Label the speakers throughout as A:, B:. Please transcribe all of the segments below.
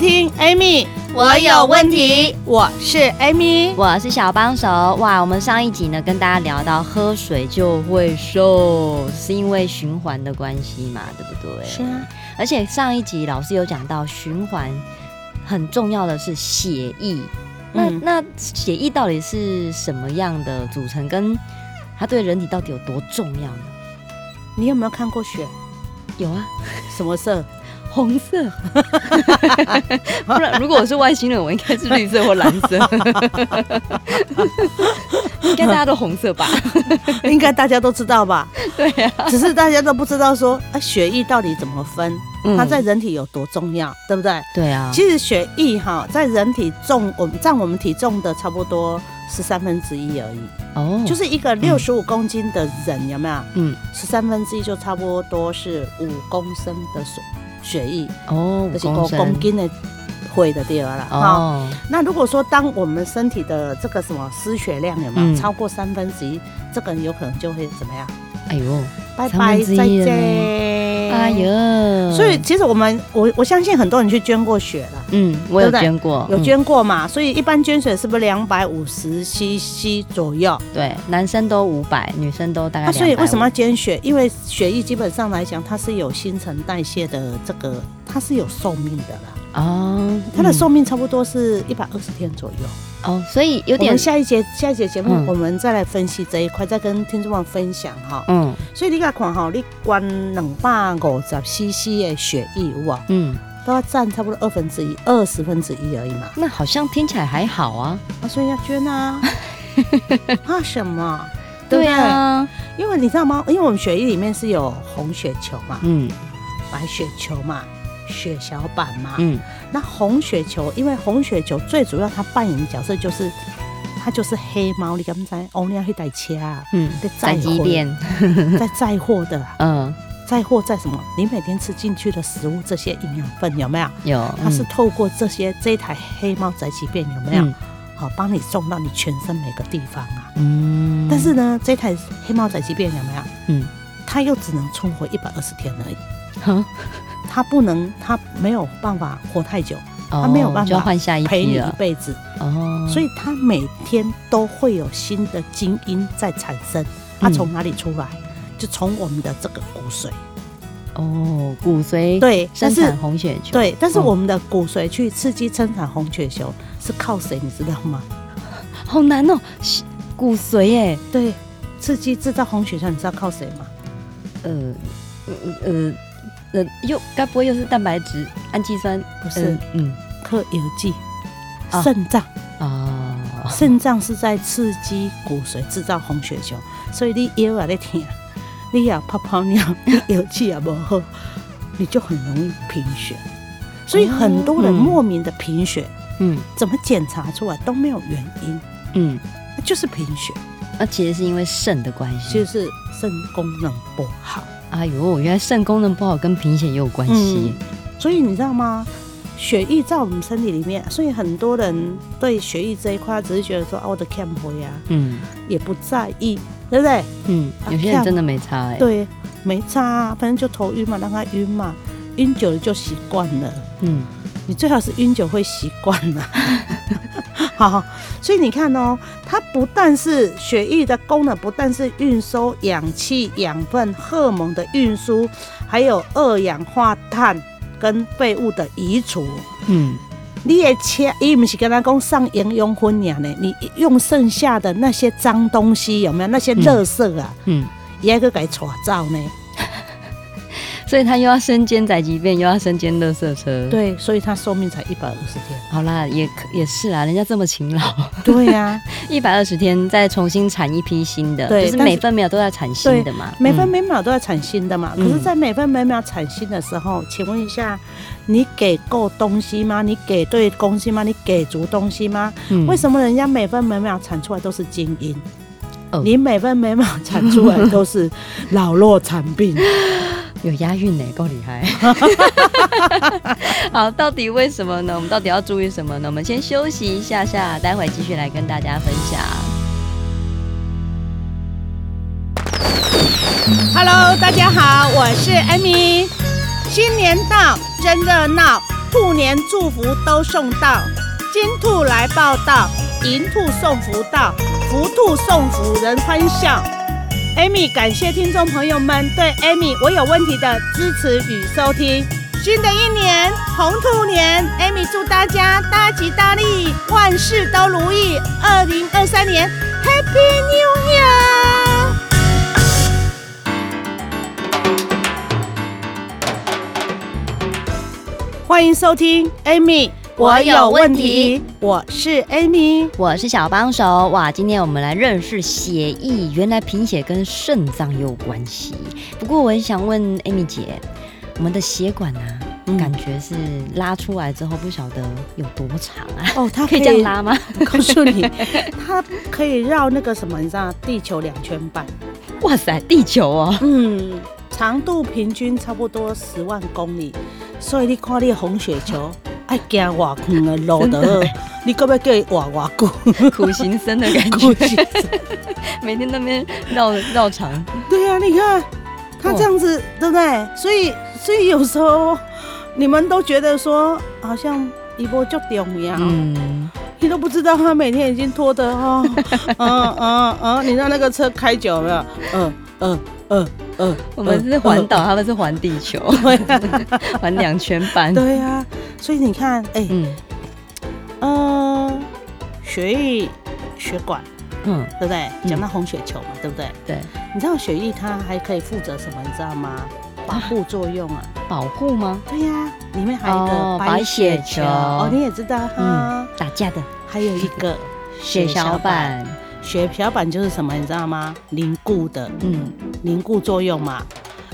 A: 听 Amy，
B: 我有问题。
A: 我是 Amy，
C: 我是小帮手。哇，我们上一集呢跟大家聊到喝水就会瘦，是因为循环的关系嘛，对不对？
A: 是啊。
C: 而且上一集老师有讲到循环很重要的是血液，嗯、那那血液到底是什么样的组成？跟它对人体到底有多重要呢？
A: 你有没有看过血？
C: 有啊。
A: 什么色？
C: 红色，不然如果我是外星人，我应该是绿色或蓝色。应该大家都红色吧？
A: 应该大家都知道吧？
C: 对呀、啊，
A: 只是大家都不知道说，啊，血液到底怎么分？它在人体有多重要，对不对？
C: 对啊。
A: 其实血液哈，在人体重，我们占我们体重的差不多十三分之一而已。哦。就是一个六十五公斤的人，有没有？嗯。十三分之一就差不多是五公升的水。血液哦，这是五公斤的会的第二了。哦，那如果说当我们身体的这个什么失血量有没有、嗯、超过三分之一，这个人有可能就会怎么样？哎呦，拜拜再见！哎呦，所以其实我们我我相信很多人去捐过血了。
C: 嗯，我有捐过，
A: 有捐过嘛？所以一般捐血是不是两百五十 CC 左右？
C: 对，男生都五百，女生都大概。
A: 所以为什么要捐血？因为血液基本上来讲，它是有新陈代谢的，这个它是有寿命的啦。哦，它的寿命差不多是一百二十天左右。
C: 哦，所以有点。
A: 下一节下一节节目，我们再来分析这一块，再跟听众们分享哈。嗯。所以你看看哈，你灌两百五十 CC 的血液哇，嗯，都要占差不多二分之一，二十分之一而已嘛。
C: 那好像听起来还好啊。
A: 啊，所以要捐啊。怕什么？
C: 对啊，
A: 因为你知道吗？因为我们血液里面是有红血球嘛，嗯，白血球嘛。血小板嘛，嗯，那红血球，因为红血球最主要它扮演的角色就是，它就是黑猫，你敢不知？哦，你要去带车啊，嗯，
C: 在载货，
A: 在载货的，嗯，载货在什么？你每天吃进去的食物，这些营养分有没有？
C: 有，嗯、
A: 它是透过这些这一台黑猫宅急便有没有？好、嗯，帮你送到你全身每个地方啊，嗯，但是呢，这台黑猫宅急便有没有？嗯，它又只能存活一百二十天而已，哼。他不能，他没有办法活太久，他没有办法陪你一辈子，哦，所以他每天都会有新的精英在产生。他从哪里出来？就从我们的这个骨髓。
C: 哦，骨髓
A: 对，
C: 生产红血球。
A: 对，但是我们的骨髓去刺激生产红血球是靠谁？你知道吗？
C: 好难哦，骨髓耶。
A: 对，刺激制造红血球，你知道靠谁吗？呃，呃呃。
C: 呃，又该不会又是蛋白质、氨基酸？
A: 不是，嗯，克油剂，肾脏啊，肾脏是在刺激骨髓制造红血球，所以你腰啊在疼，你要泡泡尿，你油气也不好，你就很容易贫血。所以很多人莫名的贫血，嗯，怎么检查出来都没有原因，嗯，就是贫血。
C: 那其实是因为肾的关系，
A: 就是肾功能不好。
C: 哎呦，原来肾功能不好跟贫血也有关系。嗯，所
A: 以你知道吗？血液在我们身体里面，所以很多人对血液这一块只是觉得说啊，我的 c a m p 呀，嗯，也不在意，对不对？
C: 嗯，有些人真的没差哎，
A: 对，没差，反正就头晕嘛，让他晕嘛，晕久了就习惯了。嗯，你最好是晕久会习惯 了。好，所以你看哦，它不但是血液的功能，不但是运输氧气、养分、荷尔蒙的运输，还有二氧化碳跟废物的移除。嗯，你也切，伊不是跟他讲上营养分养呢？你用剩下的那些脏东西有没有？那些垃圾啊，嗯，也去给搓造呢。
C: 所以他又要身兼宅急便，又要身兼垃圾车。
A: 对，所以他寿命才一百五十天。
C: 好啦，也也是啦，人家这么勤劳。
A: 对呀、啊，
C: 一百二十天再重新产一批新的，
A: 对，
C: 就是每分每秒都在产新的嘛。
A: 每分每秒都在产新的嘛。嗯、可是，在每分每秒产新的时候，请问一下，你给够东西吗？你给对东西吗？你给足东西吗？嗯、为什么人家每分每秒产出来都是精英？哦、你每分每秒产出来都是老弱残病？
C: 有押韵呢，够厉害！好，到底为什么呢？我们到底要注意什么呢？我们先休息一下下，待会继续来跟大家分享。
A: Hello，大家好，我是 Amy。新年到，真热闹，兔年祝福都送到，金兔来报道，银兔送福到，福兔送福人欢笑。Amy，感谢听众朋友们对 Amy 我有问题的支持与收听。新的一年红兔年，Amy 祝大家大吉大利，万事都如意。二零二三年，Happy New Year！欢迎收听 Amy。我有问题，我是 Amy，
C: 我是小帮手。哇，今天我们来认识血液，原来贫血跟肾脏有关系。不过，我很想问 Amy 姐，我们的血管啊，嗯、感觉是拉出来之后不晓得有多长啊？
A: 哦，它可以，可以这样拉吗？我告诉你，它可以绕那个什么，你知道，地球两圈半。
C: 哇塞，地球哦，
A: 嗯，长度平均差不多十万公里，所以你看你红血球。爱行偌远的路的，你可不可以叫伊活偌久？
C: 苦行僧的感觉，每天那边绕绕场。
A: 对呀、啊，你看他这样子，哦、对不对？所以，所以有时候你们都觉得说，好像一波就掉一样，嗯，你都不知道他每天已经拖的哦，嗯嗯嗯，你知道那个车开久了没有？嗯嗯嗯嗯，
C: 我们是环岛，他们是环地球，环两圈半。
A: 对呀、啊。所以你看，哎、欸，嗯，呃，血液、血管，嗯，对不对？讲、嗯、到红血球嘛，对不对？
C: 对。
A: 你知道血液它还可以负责什么？你知道吗？保护作用啊。
C: 保护吗？
A: 对呀、啊，里面还有一个白血球。哦，血球哦，你也知道哈、嗯。
C: 打架的。
A: 还有一个 血小板。血小板就是什么？你知道吗？凝固的。嗯。凝固作用嘛。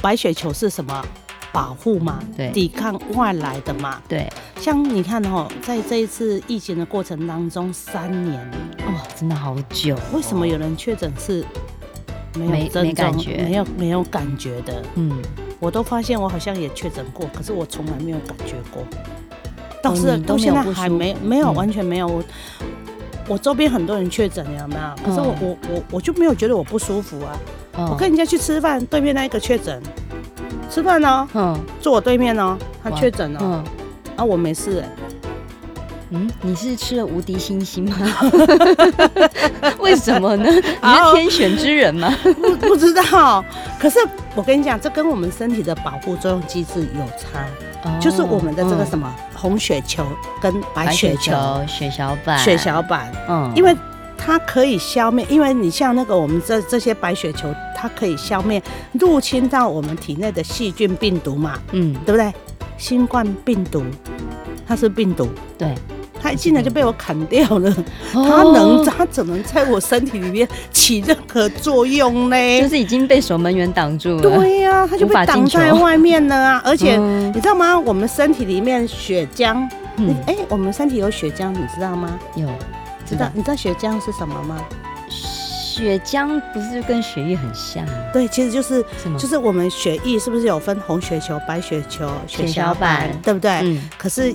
A: 白血球是什么？保护嘛，对，抵抗外来的嘛，
C: 对。
A: 像你看哦，在这一次疫情的过程当中，三年，
C: 哇，真的好久。
A: 为什么有人确诊是没有症状、没感觉、没有没有感觉的？嗯，我都发现我好像也确诊过，可是我从来没有感觉过。倒是到现在还没没有完全没有。我我周边很多人确诊，有没有？可是我我我我就没有觉得我不舒服啊。我跟人家去吃饭，对面那一个确诊。吃饭呢，嗯，坐我对面呢，他确诊了，嗯，啊，我没事。哎，
C: 嗯，你是吃了无敌星星吗？为什么呢？你是天选之人吗？
A: 不不知道，可是我跟你讲，这跟我们身体的保护作用机制有差，就是我们的这个什么红血球跟白血球、
C: 血小板、
A: 血小板，嗯，因为。它可以消灭，因为你像那个我们这这些白血球，它可以消灭入侵到我们体内的细菌、病毒嘛，嗯，对不对？新冠病毒，它是病毒，
C: 对，
A: 它一进来就被我砍掉了，它能，它怎么在我身体里面起任何作用呢？
C: 就是已经被守门员挡住了，
A: 对呀、啊，它就被挡在外面了啊！而且你知道吗？我们身体里面血浆，哎、欸，我们身体有血浆，你知道吗？
C: 有。
A: 知道，你知道血浆是什么吗？
C: 血浆不是跟血液很像？
A: 对，其实就是就是我们血液是不是有分红血球、白血球、血小板，对不对？嗯。可是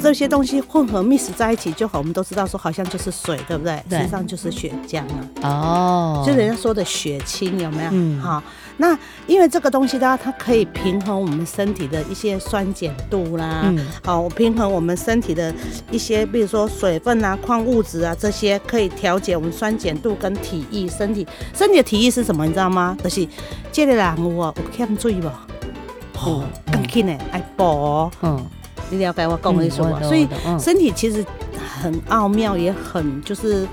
A: 这些东西混合 mix 在一起就好，我们都知道说好像就是水，对不对？对。实际上就是血浆啊。哦。就人家说的血清有没有？嗯。好。那因为这个东西的话，它可以平衡我们身体的一些酸碱度啦，嗯，好，平衡我们身体的一些，比如说水分啊、矿物质啊这些，可以调节我们酸碱度跟体液。身体身体的体液是什么？你知道吗？就是这个人有啊，有欠水不？哦，更紧的爱补。嗯，你了解我讲的意思吗？所以身体其实很奥妙，也很就是。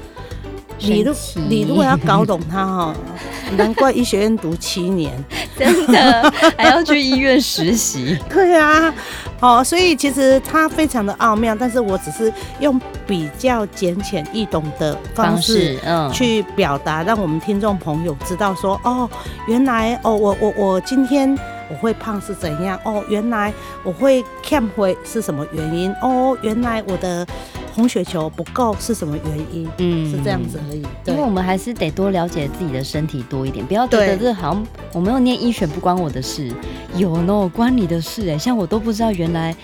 A: 你如你如果要搞懂它哈，难怪医学院读七年，
C: 真的还要去医院实习。
A: 对啊，哦，所以其实它非常的奥妙，但是我只是用比较浅显易懂的方式，嗯，去表达，让我们听众朋友知道说，哦，原来哦，我我我今天。我会胖是怎样？哦，原来我会欠回是什么原因？哦，原来我的红血球不够是什么原因？嗯，是这样子而已。对，
C: 因为我们还是得多了解自己的身体多一点，不要觉得这好像我没有念医学不关我的事，有呢，关你的事哎，像我都不知道原来。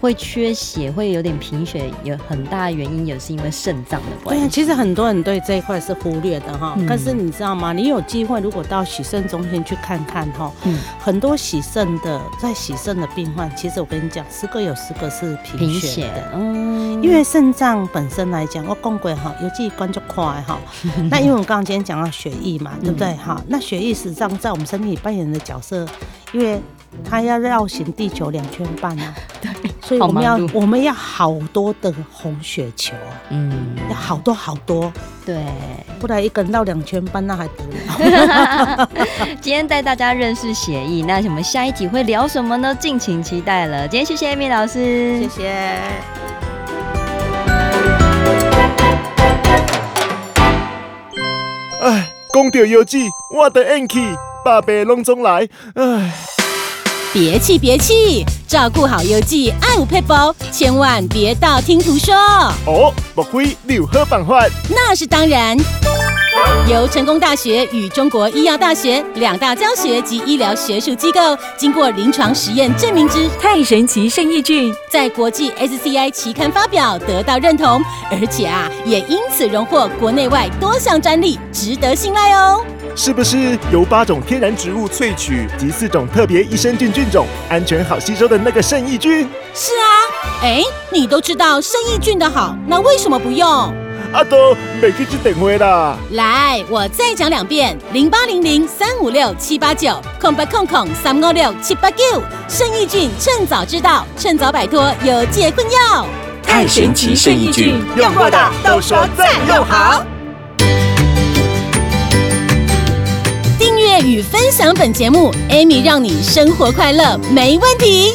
C: 会缺血，会有点贫血，有很大原因也是因为肾脏的关系。对，
A: 其实很多人对这一块是忽略的哈。嗯、但是你知道吗？你有机会如果到洗肾中心去看看哈，嗯、很多洗肾的在洗肾的病患，其实我跟你讲，十个有十个是贫血的。嗯，因为肾脏本身来讲，我讲过哈，尤其关就快哈。那因为我们刚刚今天讲到血液嘛，对不对哈？那血液实际上在我们身体扮演的角色，因为它要绕行地球两圈半啊。对。所以我们要我们要好多的红雪球，嗯，要好多好多，
C: 对，
A: 不然一个人绕两圈半那还得了。
C: 今天带大家认识写意，那我们下一集会聊什么呢？敬请期待了。今天谢谢 Amy 老师，
A: 谢谢。
D: 哎，讲到药剂，我的运气，百病拢总来，哎。
E: 别气别气，照顾好邮寄爱护佩宝，千万别道听途说。
D: 哦，莫非你有好办法？
E: 那是当然。由成功大学与中国医药大学两大教学及医疗学术机构经过临床实验证明之太神奇圣益菌，在国际 SCI 期刊发表得到认同，而且啊，也因此荣获国内外多项专利，值得信赖哦。
D: 是不是由八种天然植物萃取及四种特别益生菌菌种，安全好吸收的那个圣益菌？
E: 是啊，哎，你都知道圣益菌的好，那为什么不用？
D: 阿多，没去接电话啦。
E: 来，我再讲两遍：零八零零三五六七八九，空八空空三五六七八九。肾益菌，趁早知道，趁早摆脱有解困药。
F: 太神奇肾益菌，用过的都说再用好。
E: 订阅与分享本节目，Amy 让你生活快乐没问题。